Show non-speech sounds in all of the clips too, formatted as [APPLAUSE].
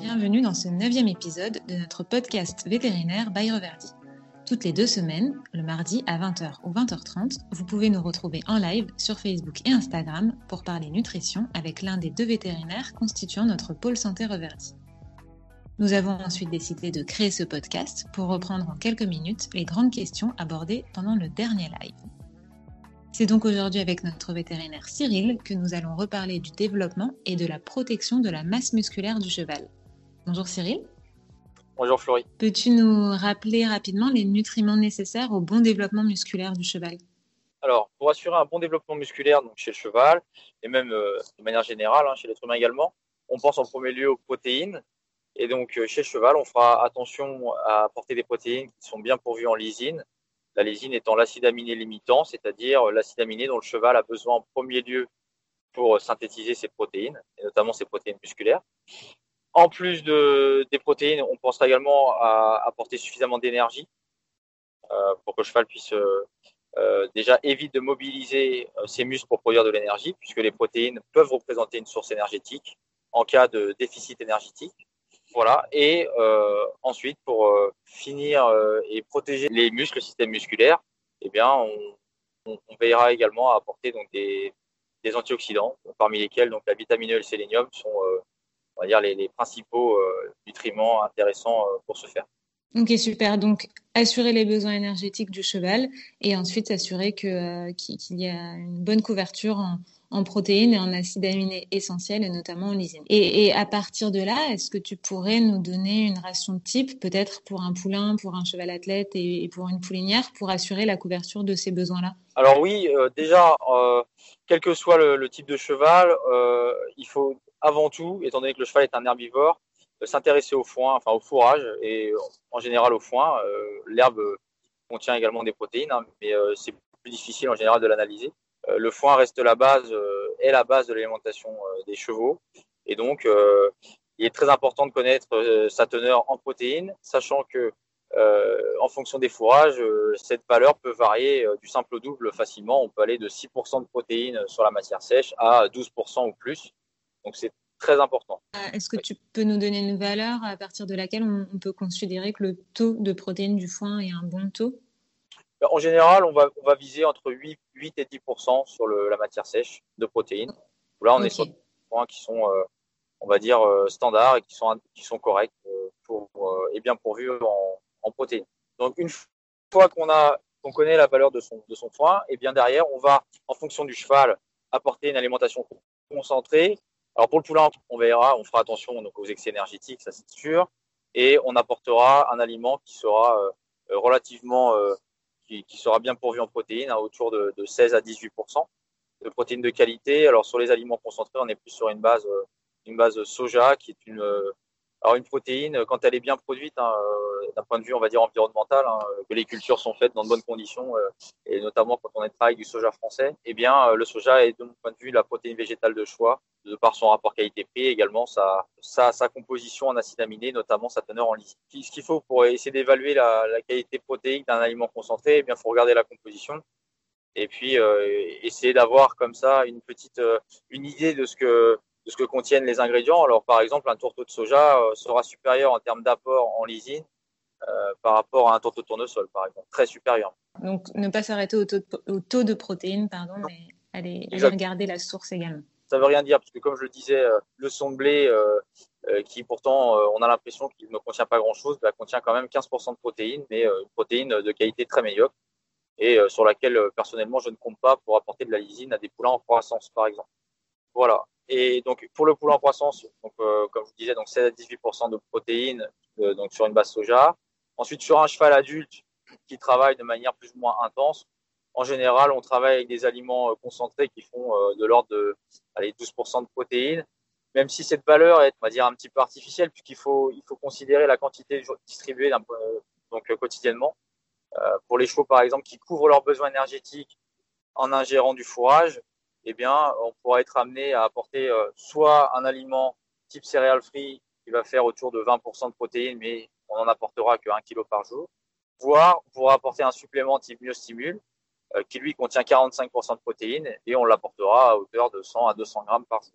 Bienvenue dans ce neuvième épisode de notre podcast vétérinaire by Reverdy. Toutes les deux semaines, le mardi à 20h ou 20h30, vous pouvez nous retrouver en live sur Facebook et Instagram pour parler nutrition avec l'un des deux vétérinaires constituant notre pôle santé Reverdy. Nous avons ensuite décidé de créer ce podcast pour reprendre en quelques minutes les grandes questions abordées pendant le dernier live. C'est donc aujourd'hui avec notre vétérinaire Cyril que nous allons reparler du développement et de la protection de la masse musculaire du cheval. Bonjour Cyril. Bonjour Florie. Peux-tu nous rappeler rapidement les nutriments nécessaires au bon développement musculaire du cheval? Alors, pour assurer un bon développement musculaire donc chez le cheval, et même euh, de manière générale hein, chez l'être humain également, on pense en premier lieu aux protéines, et donc, euh, chez le cheval, on fera attention à apporter des protéines qui sont bien pourvues en lysine. La lysine étant l'acide aminé limitant, c'est-à-dire l'acide aminé dont le cheval a besoin en premier lieu pour synthétiser ses protéines, et notamment ses protéines musculaires. En plus de, des protéines, on pensera également à apporter suffisamment d'énergie euh, pour que le cheval puisse euh, déjà éviter de mobiliser ses muscles pour produire de l'énergie, puisque les protéines peuvent représenter une source énergétique en cas de déficit énergétique. Voilà. Et euh, ensuite, pour euh, finir euh, et protéger les muscles, le système musculaire, eh bien, on, veillera également à apporter des, des antioxydants, parmi lesquels donc la vitamine E et le sélénium sont, on va dire, les, les principaux nutriments intéressants pour ce faire. Ok, super. Donc, assurer les besoins énergétiques du cheval et ensuite s'assurer que qu'il y a une bonne couverture en, en protéines et en acides aminés essentiels, et notamment en lysine. Et, et, à partir de là, est-ce que tu pourrais nous donner une ration type, peut-être pour un poulain, pour un cheval athlète et, et pour une poulinière, pour assurer la couverture de ces besoins-là? Alors oui, euh, déjà, euh, quel que soit le, le type de cheval, euh, il faut avant tout, étant donné que le cheval est un herbivore, euh, s'intéresser au foin, enfin au fourrage et en général au foin. Euh, l'herbe contient également des protéines, hein, mais c'est plus difficile en général de l'analyser. Euh, le foin reste la base, euh, est la base de l'alimentation euh, des chevaux. Et donc, il est très important de connaître sa teneur en protéines, sachant que en fonction des fourrages, cette valeur peut varier du simple au double facilement. On peut aller de 6% de protéines sur la matière sèche à 12% ou plus. Donc c'est très important. Est-ce que tu peux nous donner une valeur à partir de laquelle on peut considérer que le taux de protéines du foin est un bon taux? En général, on va, on va viser entre 8, 8 et 10 sur le, la matière sèche de protéines. Là, on okay. est sur des points qui sont, euh, on va dire, euh, standards et qui sont, qui sont corrects euh, pour, et bien pourvus en, en, protéines. Donc, une fois qu'on a, qu'on connaît la valeur de son, de son foin, et bien derrière, on va, en fonction du cheval, apporter une alimentation concentrée. Alors, pour le poulain, on verra, on fera attention aux excès énergétiques, ça c'est sûr, et on apportera un aliment qui sera relativement qui, qui, sera bien pourvu en protéines, à autour de, de 16 à 18% de protéines de qualité. Alors sur les aliments concentrés, on est plus sur une base, euh, une base soja qui est une, euh, alors une protéine quand elle est bien produite, hein, euh, d'un point de vue on va dire environnemental, hein, que les cultures sont faites dans de bonnes conditions et notamment quand on est travaille du soja français, eh bien le soja est de mon point de vue la protéine végétale de choix de par son rapport qualité-prix également sa, sa, sa, composition en acides aminés, notamment sa teneur en lysine. Ce qu'il faut pour essayer d'évaluer la, la, qualité protéique d'un aliment concentré, eh bien, faut regarder la composition et puis euh, essayer d'avoir comme ça une petite euh, une idée de ce que de ce que contiennent les ingrédients. Alors par exemple, un tourteau de soja euh, sera supérieur en termes d'apport en lysine euh, par rapport à un tourteau de tournesol, par exemple, très supérieur. Donc ne pas s'arrêter au, au, taux de protéines, pardon, mais aller, aller regarder la source également ça veut rien dire parce que comme je le disais, euh, le son de blé euh, euh, qui pourtant on a l'impression qu'il ne contient pas grand chose, bah, contient quand même 15% de protéines, mais une protéine de qualité très médiocre et sur laquelle personnellement je ne compte pas pour apporter de la lysine à des poulains en croissance par exemple. Voilà. Et donc pour le poulain en croissance, donc comme je vous disais, donc 16 à 18% de protéines donc sur une base soja. Ensuite sur un cheval adulte qui travaille de manière plus ou moins intense, en général, on travaille avec des aliments euh, concentrés qui font euh, de l'ordre de allez, 12% de protéines, même si cette valeur est, on va dire, un petit peu artificielle, puisqu'il faut, il faut considérer la quantité distribuée donc, quotidiennement. Euh, pour les chevaux, par exemple, qui couvrent leurs besoins énergétiques en ingérant du fourrage, eh on pourra être amené à apporter soit un aliment type céréales free qui va faire autour de 20% de protéines, mais on n'en apportera que 1 kg par jour, voire on pourra apporter un supplément type myostimule euh, qui lui contient 45% de protéines et on l'apportera à hauteur de 100 à 200 grammes par jour.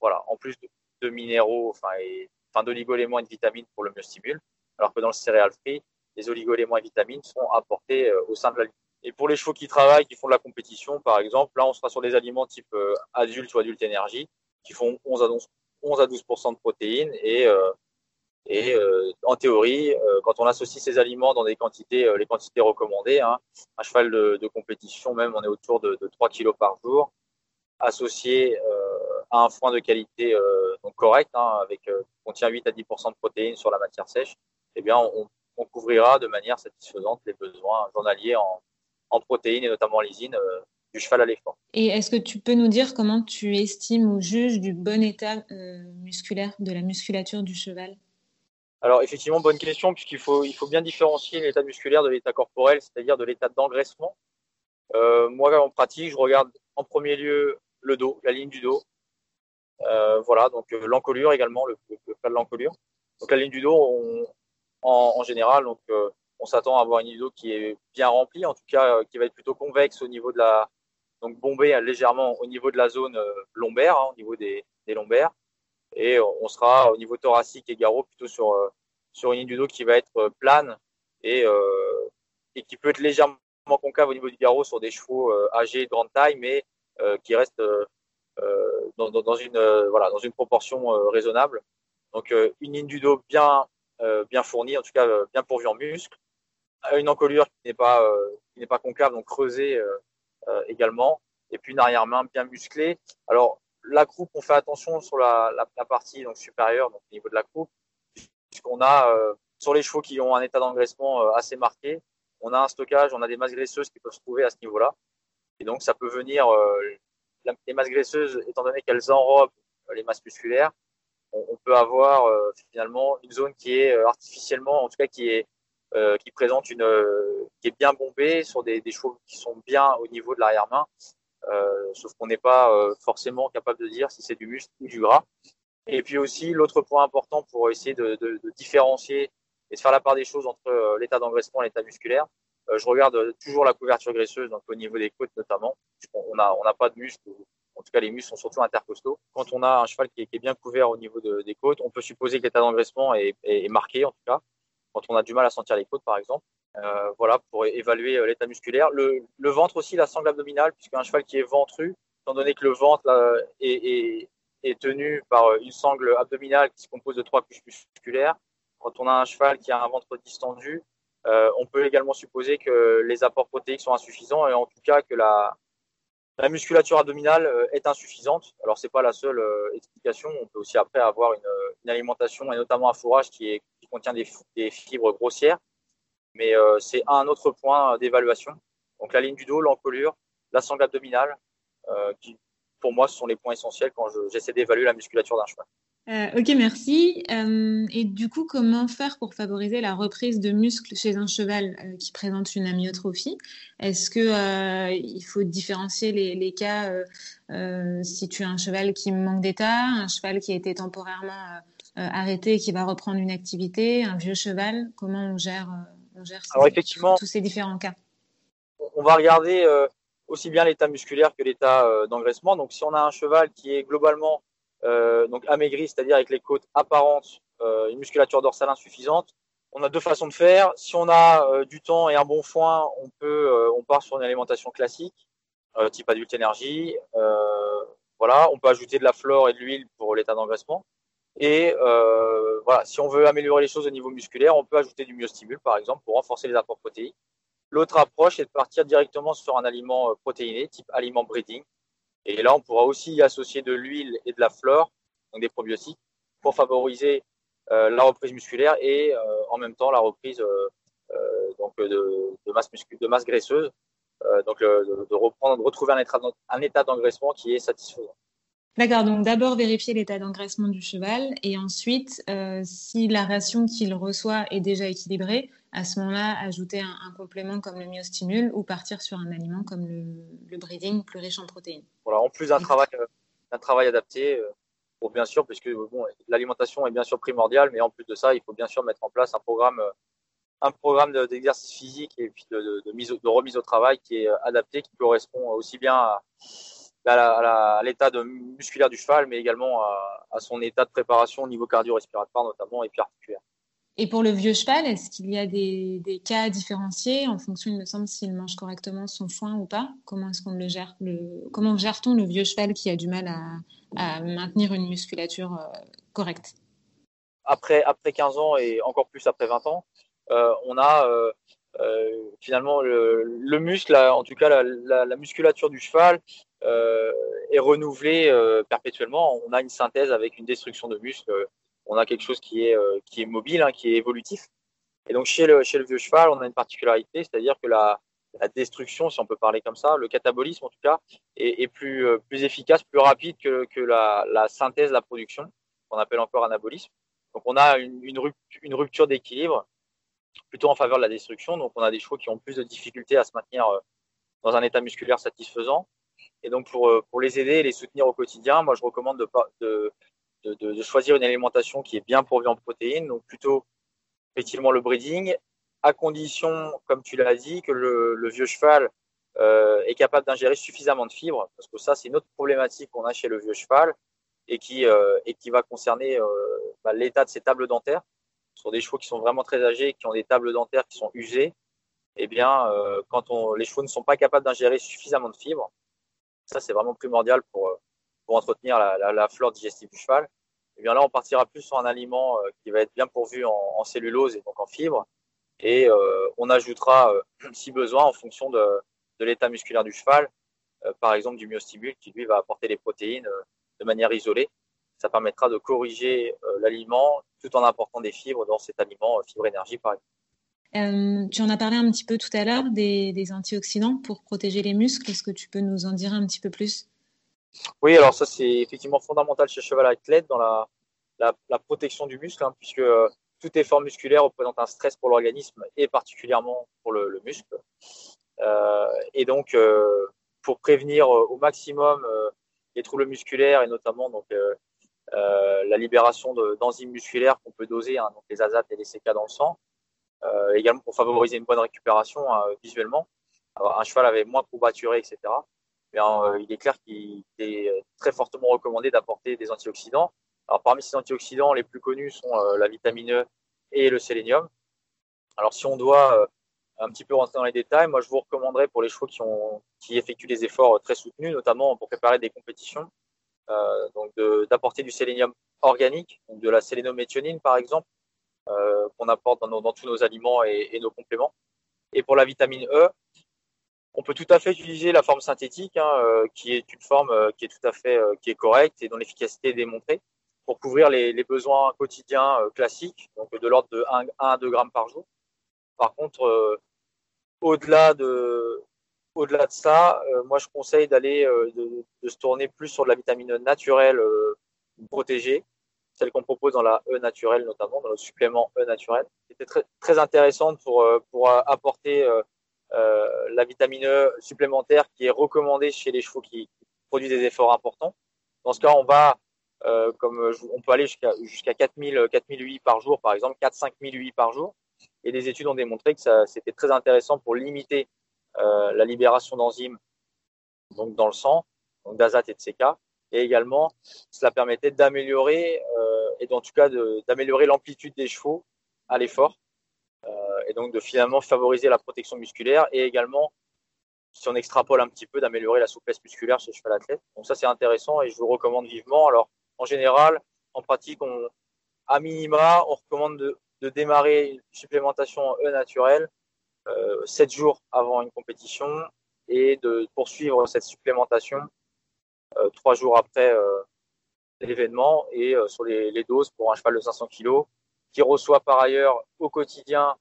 Voilà, en plus de, minéraux enfin, et et de vitamines pour le myostimule, alors que dans le céréal free, les oligo-éléments et vitamines sont apportés au sein de l'aliment. Et pour les chevaux qui travaillent, qui font de la compétition, par exemple, là, on sera sur des aliments type adulte ou adulte énergie, qui font 11 à 12, 11 à 12 de protéines et et euh, en théorie, euh, quand on associe ces aliments dans des quantités, euh, les quantités recommandées, hein, un cheval de, compétition même, on est autour de, de 3 kg par jour, associé à un foin de qualité donc correct, hein, avec qui contient 8 à 10% de protéines sur la matière sèche, eh bien, on, couvrira de manière satisfaisante les besoins journaliers en, en protéines et notamment en lysine du cheval à l'effort. Et est-ce que tu peux nous dire comment tu estimes ou juges du bon état musculaire, de la musculature du cheval? Alors effectivement, bonne question, puisqu'il faut, il faut bien différencier l'état musculaire de l'état corporel, c'est-à-dire de l'état d'engraissement. Euh, moi, en pratique, je regarde en premier lieu le dos, la ligne du dos. Euh, voilà, donc euh, l'encolure également, le, le, plat de l'encolure. Donc la ligne du dos, on, en, en, général, donc euh, on s'attend à avoir une dos qui est bien remplie, en tout cas qui va être plutôt convexe au niveau de la, donc bombée légèrement au niveau de la zone lombaire, hein, au niveau des, des lombaires et on sera au niveau thoracique et garrot plutôt sur, euh, sur une ligne du dos qui va être euh, plane et, euh, et qui peut être légèrement concave au niveau du garrot sur des chevaux âgés de grande taille, mais qui reste dans, dans, une, voilà, dans une proportion raisonnable. Donc une ligne du dos bien, bien fournie, en tout cas bien pourvue en muscles, une encolure qui n'est pas, qui n'est pas concave, donc creusée également, et puis une arrière-main bien musclée. Alors la croupe, on fait attention sur la, la, partie donc supérieure, donc au niveau de la croupe, puisqu'on a euh, sur les chevaux qui ont un état d'engraissement euh, assez marqué, on a un stockage, on a des masses graisseuses qui peuvent se trouver à ce niveau-là, et donc ça peut venir euh, les masses graisseuses, étant donné qu'elles enrobent les masses musculaires, on, peut avoir finalement une zone qui est artificiellement, en tout cas qui est qui présente une qui est bien bombée sur des, des chevaux qui sont bien au niveau de l'arrière-main euh, sauf qu'on n'est pas euh, forcément capable de dire si c'est du muscle ou du gras. Et puis aussi, l'autre point important pour essayer de, de, de, différencier et de faire la part des choses entre euh, l'état d'engraissement et l'état musculaire, je regarde toujours la couverture graisseuse, donc au niveau des côtes notamment. On n'a on a pas de muscles, en tout cas les muscles sont surtout intercostaux. Quand on a un cheval qui est, bien couvert au niveau de, des côtes, on peut supposer que l'état d'engraissement est, est, marqué en tout cas. Quand on a du mal à sentir les côtes par exemple. Euh, voilà, pour évaluer euh, l'état musculaire. Le, ventre aussi, la sangle abdominale, puisqu'un cheval qui est ventru, étant donné que le ventre est, tenu par euh, une sangle abdominale qui se compose de trois couches musculaires, quand on a un cheval qui a un ventre distendu, on peut également supposer que les apports protéiques sont insuffisants et en tout cas que la, la musculature abdominale est insuffisante. Alors c'est pas la seule explication. On peut aussi après avoir une, alimentation et notamment un fourrage qui, est, contient des, fibres grossières mais euh, c'est un autre point d'évaluation. Donc la ligne du dos, l'encolure, la sangle abdominale, euh, qui pour moi ce sont les points essentiels quand j'essaie d'évaluer la musculature d'un cheval. Euh, ok, merci. Euh, et du coup, comment faire pour favoriser la reprise de muscles chez un cheval euh, qui présente une amyotrophie? Est-ce que euh, il faut différencier les cas si tu as un cheval qui manque d'état, un cheval qui a été temporairement arrêté et qui va reprendre une activité, un vieux cheval Comment on gère alors effectivement, tous ces différents cas? On va regarder euh, aussi bien l'état musculaire que l'état euh, d'engraissement. Donc si on a un cheval qui est globalement euh, donc amaigri, c'est-à-dire avec les côtes apparentes, euh, une musculature dorsale insuffisante, on a deux façons de faire. Si on a euh, du temps et un bon foin, on peut, euh, on part sur une alimentation classique, type adulte énergie. voilà, on peut ajouter de la flore et de l'huile pour l'état d'engraissement. Et euh, voilà, si on veut améliorer les choses au niveau musculaire, on peut ajouter du myostimule, par exemple, pour renforcer les apports protéiques. L'autre approche est de partir directement sur un aliment euh, protéiné, type aliment breeding. Et là, on pourra aussi y associer de l'huile et de la flore, donc des probiotiques, pour favoriser euh, la reprise musculaire et euh, en même temps la reprise euh, euh donc de, de, masse musculaire, de masse graisseuse, donc de, de, reprendre, de retrouver un état d'engraissement qui est satisfaisant. D'accord, donc d'abord vérifier l'état d'engraissement du cheval et ensuite, euh, si la ration qu'il reçoit est déjà équilibrée, à ce moment-là, ajouter un, un, complément comme le myostimule ou partir sur un aliment comme le, le breeding plus riche en protéines. Voilà, en plus d'un travail, euh, travail adapté, euh, pour bien sûr, puisque bon, l'alimentation est bien sûr primordiale, mais en plus de ça, il faut bien sûr mettre en place un programme, un programme d'exercice physique et puis de, de, de, mise, de remise au travail qui est adapté, qui correspond aussi bien à à l'état de musculaire du cheval, mais également à, à, son état de préparation au niveau cardio-respiratoire notamment et puis articulaire. Et pour le vieux cheval, est-ce qu'il y a des, des, cas différenciés en fonction, il me semble, s'il mange correctement son foin ou pas? Comment est-ce qu'on le gère le, Comment gère-t-on le vieux cheval qui a du mal à, à maintenir une musculature euh, correcte? Après, après 15 ans et encore plus après 20 ans, euh, on a euh, finalement le, le, muscle, en tout cas la, la, la musculature du cheval euh, est renouvelée perpétuellement. On a une synthèse avec une destruction de muscles on a quelque chose qui est, euh, qui est mobile, hein, qui est évolutif. Et donc chez le, vieux cheval, on a une particularité, c'est-à-dire que la, destruction, si on peut parler comme ça, le catabolisme en tout cas, est, plus, euh, efficace, plus rapide que, la, synthèse, la production, qu'on appelle encore anabolisme. Donc on a une rupture d'équilibre plutôt en faveur de la destruction. Donc on a des chevaux qui ont plus de difficultés à se maintenir euh, dans un état musculaire satisfaisant. Et donc pour, pour les aider et les soutenir au quotidien, moi je recommande de, de, de, de, choisir une alimentation qui est bien pourvue en protéines, donc plutôt effectivement le breeding, à condition, comme tu l'as dit, que le, vieux cheval euh, est capable d'ingérer suffisamment de fibres, parce que ça c'est une autre problématique qu'on a chez le vieux cheval et qui, euh, et qui va concerner euh, bah, l'état de ses tables dentaires. Sur des chevaux qui sont vraiment très âgés, qui ont des tables dentaires qui sont usées, eh bien, euh, quand les chevaux ne sont pas capables d'ingérer suffisamment de fibres, ça c'est vraiment primordial pour pour entretenir la, flore digestive du cheval. Eh bien là, on partira plus sur un aliment euh, qui va être bien pourvu en, cellulose et donc en fibres. Et euh, on ajoutera, euh, [CLEARS THROAT] si besoin, en fonction de, de l'état musculaire du cheval, euh, par exemple du myostibule qui lui va apporter les protéines euh, de manière isolée. Ça permettra de corriger euh, l'aliment tout en apportant des fibres dans cet aliment, fibre énergie par exemple. Euh, tu en as parlé un petit peu tout à l'heure des, des, antioxydants pour protéger les muscles. Est-ce que tu peux nous en dire un petit peu plus? Oui, alors ça c'est effectivement fondamental chez cheval athlète dans la, la, la protection du muscle, hein, puisque euh, tout effort musculaire représente un stress pour l'organisme et particulièrement pour le, le muscle. Euh, et donc, euh, pour prévenir euh, au maximum euh, les troubles musculaires et notamment donc la libération d'enzymes musculaires qu'on peut doser, hein, donc les azates et les CK dans le sang, également pour favoriser une bonne récupération hein, visuellement. Alors, un cheval avait moins courbaturé, etc bien, euh, il est clair qu'il est très fortement recommandé d'apporter des antioxydants. Alors, parmi ces antioxydants, les plus connus sont euh, la vitamine E et le sélénium. Alors, si on doit euh, un petit peu rentrer dans les détails, moi, je vous recommanderais pour les chevaux qui, ont, qui effectuent des efforts très soutenus, notamment pour préparer des compétitions, euh, donc d'apporter du sélénium organique, de la sélénométhionine, par exemple, euh, qu'on apporte dans, tous nos aliments et, nos compléments. Et pour la vitamine E, on peut tout à fait utiliser la forme synthétique, hein, euh, qui est une forme euh, qui est tout à fait euh, qui est correcte et dont l'efficacité est démontrée pour couvrir les, besoins quotidiens euh, classiques, donc de l'ordre de 1, 1, à 2 grammes par jour. Par contre, euh, au-delà de au-delà de ça, euh, moi je conseille d'aller de, de, se tourner plus sur de la vitamine naturelle protégée, celle qu'on propose dans la E naturelle notamment, dans le supplément E naturel, qui était très, très intéressante pour pour apporter euh, la vitamine E supplémentaire qui est recommandée chez les chevaux qui, produisent des efforts importants. Dans ce cas, on va, euh, comme on peut aller jusqu'à jusqu'à 4000, 4008 par jour, par exemple, 4 5008 par jour. Et des études ont démontré que ça, c'était très intéressant pour limiter euh, la libération d'enzymes donc dans le sang, donc et de CK. Et également, cela permettait d'améliorer, euh, et en tout cas d'améliorer l'amplitude des chevaux à l'effort euh, et donc de finalement favoriser la protection musculaire et également, si on extrapole un petit peu, d'améliorer la souplesse musculaire chez le cheval athlète. Donc ça, c'est intéressant et je vous recommande vivement. Alors, en général, en pratique, on, à minima, on recommande de, de démarrer une supplémentation E naturelle euh, 7 jours avant une compétition et de poursuivre cette supplémentation euh, 3 jours après euh, l'événement et euh, sur les, doses pour un cheval de 500 kg qui reçoit par ailleurs au quotidien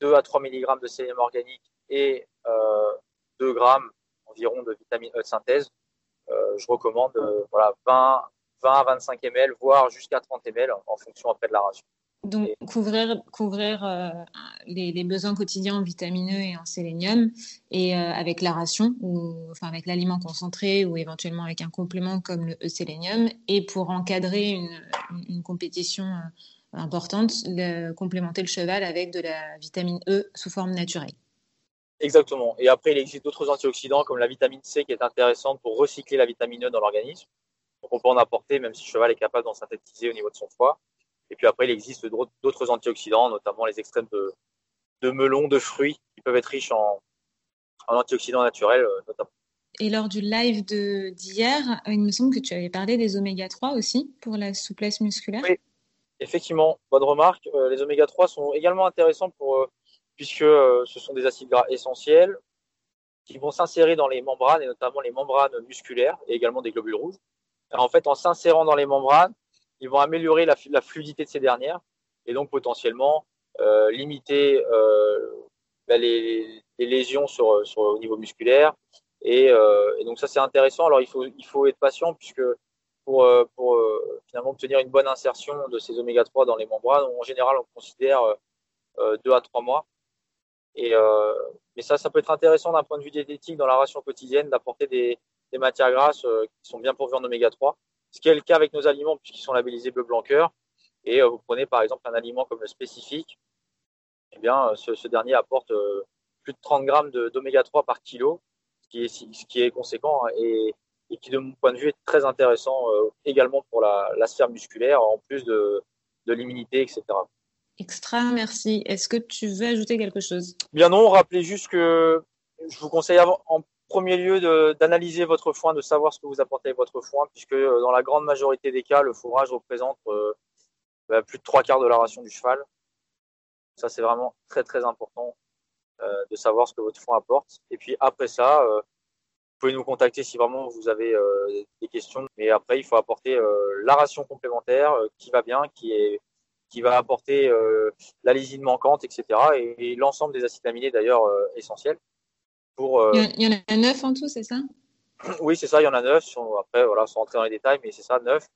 2 à 3 mg de sélénium organique et euh, 2 grammes environ de vitamine E de synthèse, euh, je recommande euh, voilà, 20, 20 à 25 ml, voire jusqu'à 30 ml en fonction après de la ration. Donc, couvrir, couvrir euh, les, besoins quotidiens en vitamine E et en sélénium, et euh, avec la ration, ou enfin avec l'aliment concentré, ou éventuellement avec un complément comme le E-sélénium, et pour encadrer une, une compétition euh, importante, complémenter le cheval avec de la vitamine E sous forme naturelle. Exactement. Et après, il existe d'autres antioxydants comme la vitamine C qui est intéressante pour recycler la vitamine E dans l'organisme. Donc on peut en apporter même si le cheval est capable d'en synthétiser au niveau de son foie. Et puis après, il existe d'autres antioxydants, notamment les extrêmes de, de melons, de fruits, qui peuvent être riches en, antioxydants naturels euh, notamment. Et lors du live d'hier, il me semble que tu avais parlé des oméga 3 aussi pour la souplesse musculaire. Oui, effectivement, bonne remarque. Euh, les oméga 3 sont également intéressants pour, euh, puisque ce sont des acides gras essentiels qui vont s'insérer dans les membranes et notamment les membranes musculaires et également des globules rouges. en fait, en s'insérant dans les membranes, ils vont améliorer la, fluidité de ces dernières et donc potentiellement euh, limiter euh, bah, les, les, lésions sur, sur, au niveau musculaire. Et, euh, et donc ça c'est intéressant. Alors il faut, il faut être patient puisque pour, pour finalement obtenir une bonne insertion de ces oméga 3 dans les membranes, en général on considère deux à trois mois. Et, euh, mais ça, ça peut être intéressant d'un point de vue diététique dans la ration quotidienne d'apporter des, des, matières grasses euh, qui sont bien pourvues en oméga 3. Ce qui est le cas avec nos aliments puisqu'ils sont labellisés bleu blanc cœur. Et euh, vous prenez par exemple un aliment comme le spécifique, eh bien, ce, ce dernier apporte plus de 30 grammes d'oméga 3 par kilo, ce qui est, ce qui est conséquent hein, et, et, qui, de mon point de vue, est très intéressant également pour la, la, sphère musculaire, en plus de, de l'immunité, etc. Extra, merci. Est-ce que tu veux ajouter quelque chose? Bien non, rappelez juste que je vous conseille en premier lieu d'analyser votre foin, de savoir ce que vous apportez avec votre foin, puisque euh, dans la grande majorité des cas, le fourrage représente euh, bah, plus de trois quarts de la ration du cheval. Ça, c'est vraiment très très important euh, de savoir ce que votre foin apporte. Et puis après ça, vous pouvez nous contacter si vraiment vous avez des questions. Mais après, il faut apporter la ration complémentaire qui va bien, qui est qui va apporter la lysine manquante, etc. Et, et l'ensemble des acides aminés d'ailleurs essentiels. Pour, euh... il, y en a neuf en tout, c'est ça? [CLEARS THROAT] Oui, c'est ça, il y en a neuf. Après, voilà, sans rentrer dans les détails, mais c'est ça, neuf.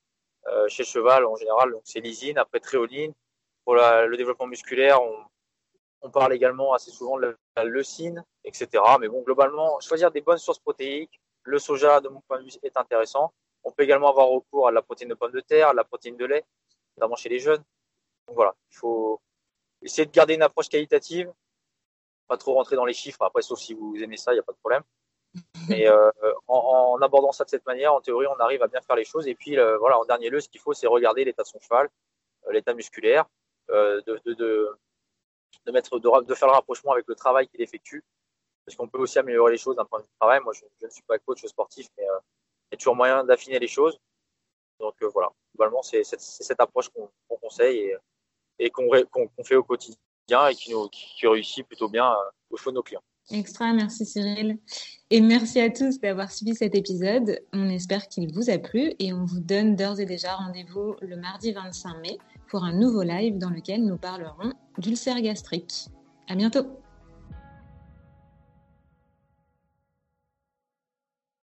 Euh, chez cheval, en général, c'est lysine, après tréoline. Pour la, le développement musculaire, on, on, parle également assez souvent de la leucine, etc. Mais bon, globalement, choisir des bonnes sources protéiques, le soja, de mon point de vue, est intéressant. On peut également avoir recours à la protéine de pomme de terre, à la protéine de lait, notamment chez les jeunes. Donc voilà, il faut essayer de garder une approche qualitative, pas trop rentrer dans les chiffres. Après, sauf si vous aimez ça, il n'y a pas de problème. [LAUGHS] Mais euh, en, en, abordant ça de cette manière, en théorie, on arrive à bien faire les choses. Et puis, euh, voilà, en dernier lieu, ce qu'il faut, c'est regarder l'état de son cheval, euh, l'état musculaire, euh, de, de, de, de, mettre, de, de faire le rapprochement avec le travail qu'il effectue. Parce qu'on peut aussi améliorer les choses d'un point de vue travail. Moi, je, je, ne suis pas coach sportif, mais il y a toujours moyen d'affiner les choses. Donc voilà, globalement, c'est cette, approche qu'on qu conseille et, et qu'on qu fait au quotidien et qui, réussit plutôt bien euh, au choix de nos clients. Extra, merci Cyril. Et merci à tous d'avoir suivi cet épisode. On espère qu'il vous a plu et on vous donne d'ores et déjà rendez-vous le mardi 25 mai pour un nouveau live dans lequel nous parlerons d'ulcère gastrique. À bientôt!